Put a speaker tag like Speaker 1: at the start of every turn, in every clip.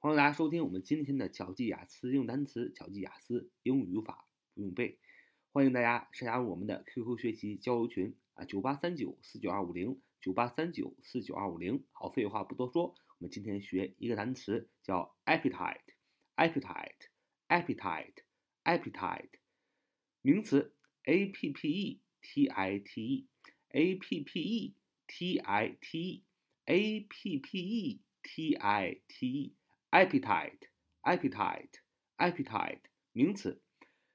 Speaker 1: 欢迎大家收听我们今天的巧记雅思用单词、巧记雅思英语语法不用背。欢迎大家加入我们的 QQ 学习交流群啊，九八三九四九二五零，九八三九四九二五零。好，废话不多说，我们今天学一个单词叫 appetite，appetite，appetite，appetite，名词 a p p e t i t e，a p p e t i t e，a p p e t i t e。Appetite appetite appetite 名词，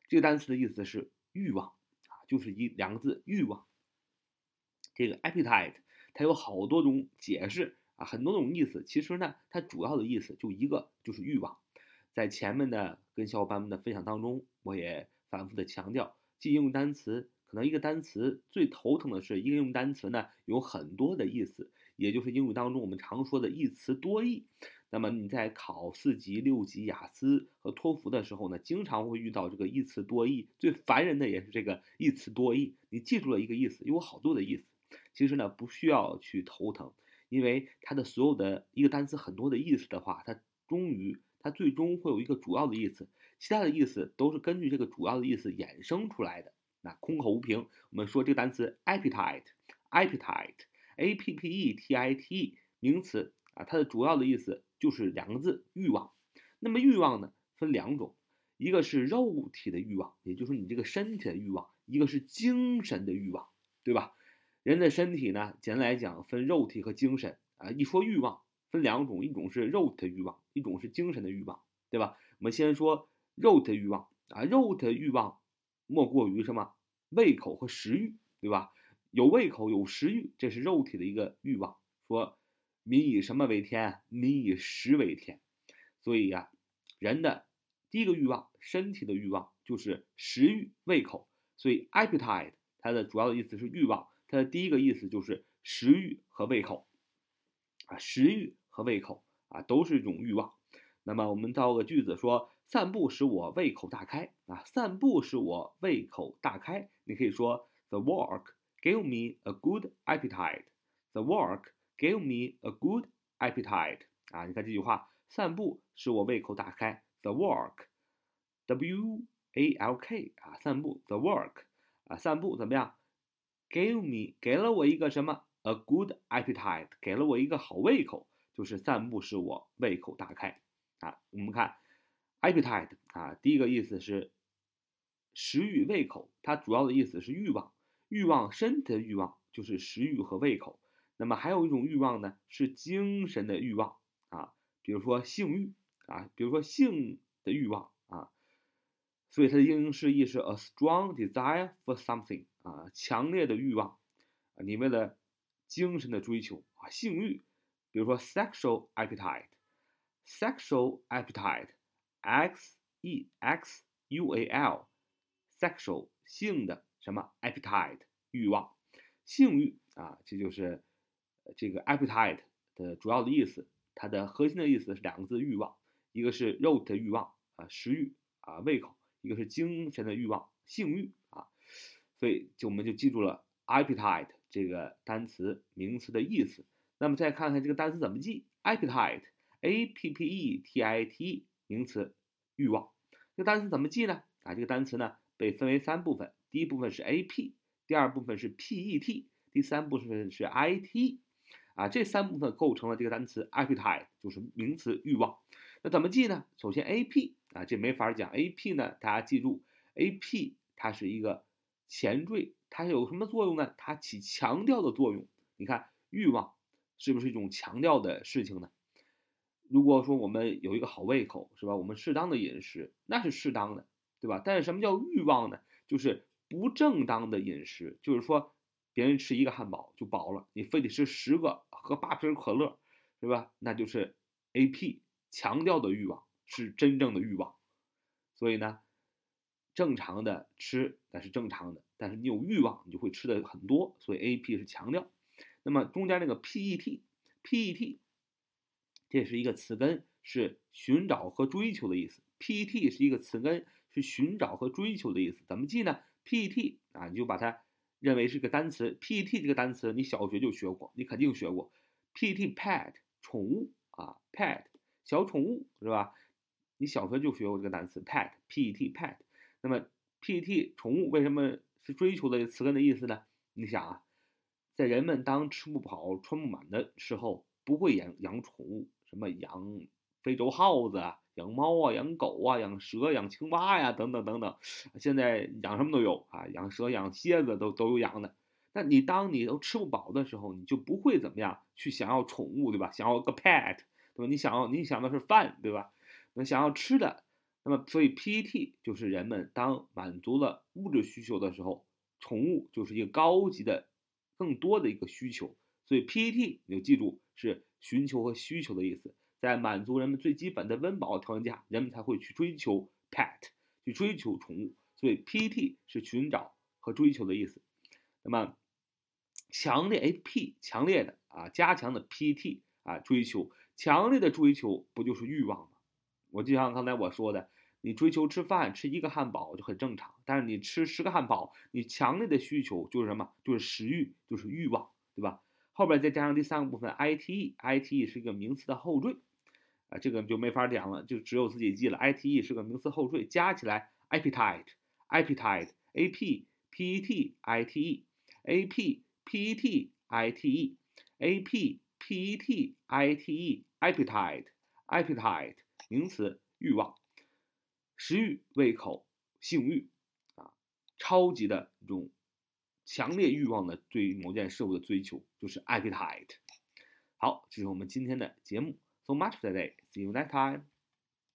Speaker 1: 这个单词的意思是欲望啊，就是一两个字欲望。这个 appetite 它有好多种解释啊，很多种意思。其实呢，它主要的意思就一个，就是欲望。在前面的跟小伙伴们的分享当中，我也反复的强调，记应用单词，可能一个单词最头疼的是一个应用单词呢有很多的意思，也就是英语当中我们常说的一词多义。那么你在考四级、六级雅思和托福的时候呢，经常会遇到这个一词多义。最烦人的也是这个一词多义。你记住了一个意思，有好多的意思。其实呢，不需要去头疼，因为它的所有的一个单词很多的意思的话，它终于它最终会有一个主要的意思，其他的意思都是根据这个主要的意思衍生出来的。那空口无凭，我们说这个单词 appetite，appetite，a p p e t i t e，名词啊，它的主要的意思。就是两个字欲望，那么欲望呢分两种，一个是肉体的欲望，也就是你这个身体的欲望；一个是精神的欲望，对吧？人的身体呢，简单来讲分肉体和精神啊。一说欲望分两种，一种是肉体的欲望，一种是精神的欲望，对吧？我们先说肉体的欲望啊，肉体的欲望莫过于什么？胃口和食欲，对吧？有胃口有食欲，这是肉体的一个欲望。说。民以什么为天？民以食为天。所以呀，人的第一个欲望，身体的欲望就是食欲、胃口。所以 appetite 它的主要的意思是欲望，它的第一个意思就是食欲和胃口。啊，食欲和胃口啊，都是一种欲望。那么我们造个句子说：散步使我胃口大开。啊，散步使我胃口大开。你可以说：The walk gave me a good appetite. The walk. Give me a good appetite 啊！你看这句话，散步使我胃口大开。The walk，W A L K 啊，散步。The walk 啊，散步怎么样？Give me 给了我一个什么？A good appetite 给了我一个好胃口，就是散步使我胃口大开啊。我们看 appetite 啊，第一个意思是食欲、胃口，它主要的意思是欲望，欲望身体的欲望就是食欲和胃口。那么还有一种欲望呢，是精神的欲望啊，比如说性欲啊，比如说性的欲望啊，所以它的英式意是 a strong desire for something 啊，强烈的欲望啊，你为了精神的追求啊，性欲，比如说 sexual appetite，sexual appetite，x e x u a l，sexual 性的什么 appetite 欲望，性欲啊，这就是。这个 appetite 的主要的意思，它的核心的意思是两个字：欲望。一个是肉体的欲望啊，食欲啊，胃口；一个是精神的欲望，性欲啊。所以就我们就记住了 appetite 这个单词名词的意思。那么再看看这个单词怎么记：appetite，a p p e t i t，名词，欲望。这个单词怎么记呢？啊，这个单词呢被分为三部分，第一部分是 a p，第二部分是 p e t，第三部分是 i t。啊，这三部分构成了这个单词 appetite，就是名词欲望。那怎么记呢？首先 a p 啊，这没法讲。a p 呢，大家记住，a p 它是一个前缀，它有什么作用呢？它起强调的作用。你看，欲望是不是一种强调的事情呢？如果说我们有一个好胃口，是吧？我们适当的饮食，那是适当的，对吧？但是什么叫欲望呢？就是不正当的饮食，就是说。别人吃一个汉堡就饱了，你非得吃十个，喝八瓶可乐，是吧？那就是 A P 强调的欲望是真正的欲望。所以呢，正常的吃那是正常的，但是你有欲望，你就会吃的很多。所以 A P 是强调。那么中间那个 P E T P E T 这是一个词根，是寻找和追求的意思。P E T 是一个词根，是寻找和追求的意思。怎么记呢？P E T 啊，你就把它。认为是个单词，pet 这个单词你小学就学过，你肯定学过。pet pet 宠物啊，pet 小宠物是吧？你小学就学过这个单词 pet，p-e-t，pet。那么 p-e-t 宠物为什么是追求的词根的意思呢？你想啊，在人们当吃不饱穿不满的时候，不会养养宠物，什么养非洲耗子啊。养猫啊，养狗啊，养蛇、养青蛙呀，等等等等，现在养什么都有啊，养蛇、养蝎子都都有养的。那你当你都吃不饱的时候，你就不会怎么样去想要宠物，对吧？想要个 pet，对吧？你想要你想的是饭，对吧？那想要吃的，那么所以 PET 就是人们当满足了物质需求的时候，宠物就是一个高级的、更多的一个需求。所以 PET 你就记住是寻求和需求的意思。在满足人们最基本的温饱条件下，人们才会去追求 pet，去追求宠物。所以 PET 是寻找和追求的意思。那么强烈 AP，强烈的啊，加强的 PET 啊，追求，强烈的追求不就是欲望吗？我就像刚才我说的，你追求吃饭，吃一个汉堡就很正常。但是你吃十个汉堡，你强烈的需求就是什么？就是食欲，就是欲望，对吧？后边再加上第三个部分 ITE，ITE 是一个名词的后缀。啊，这个就没法讲了，就只有自己记了。I T E 是个名词后缀，加起来 appetite，appetite，A P P E T I T E，A P P E T I T E，A P P E T I T E，appetite，appetite，名词，欲望，食欲、胃口、性欲，啊，超级的一种强烈欲望的对某件事物的追求，就是 appetite。好，这是我们今天的节目。So much for today. See you next time.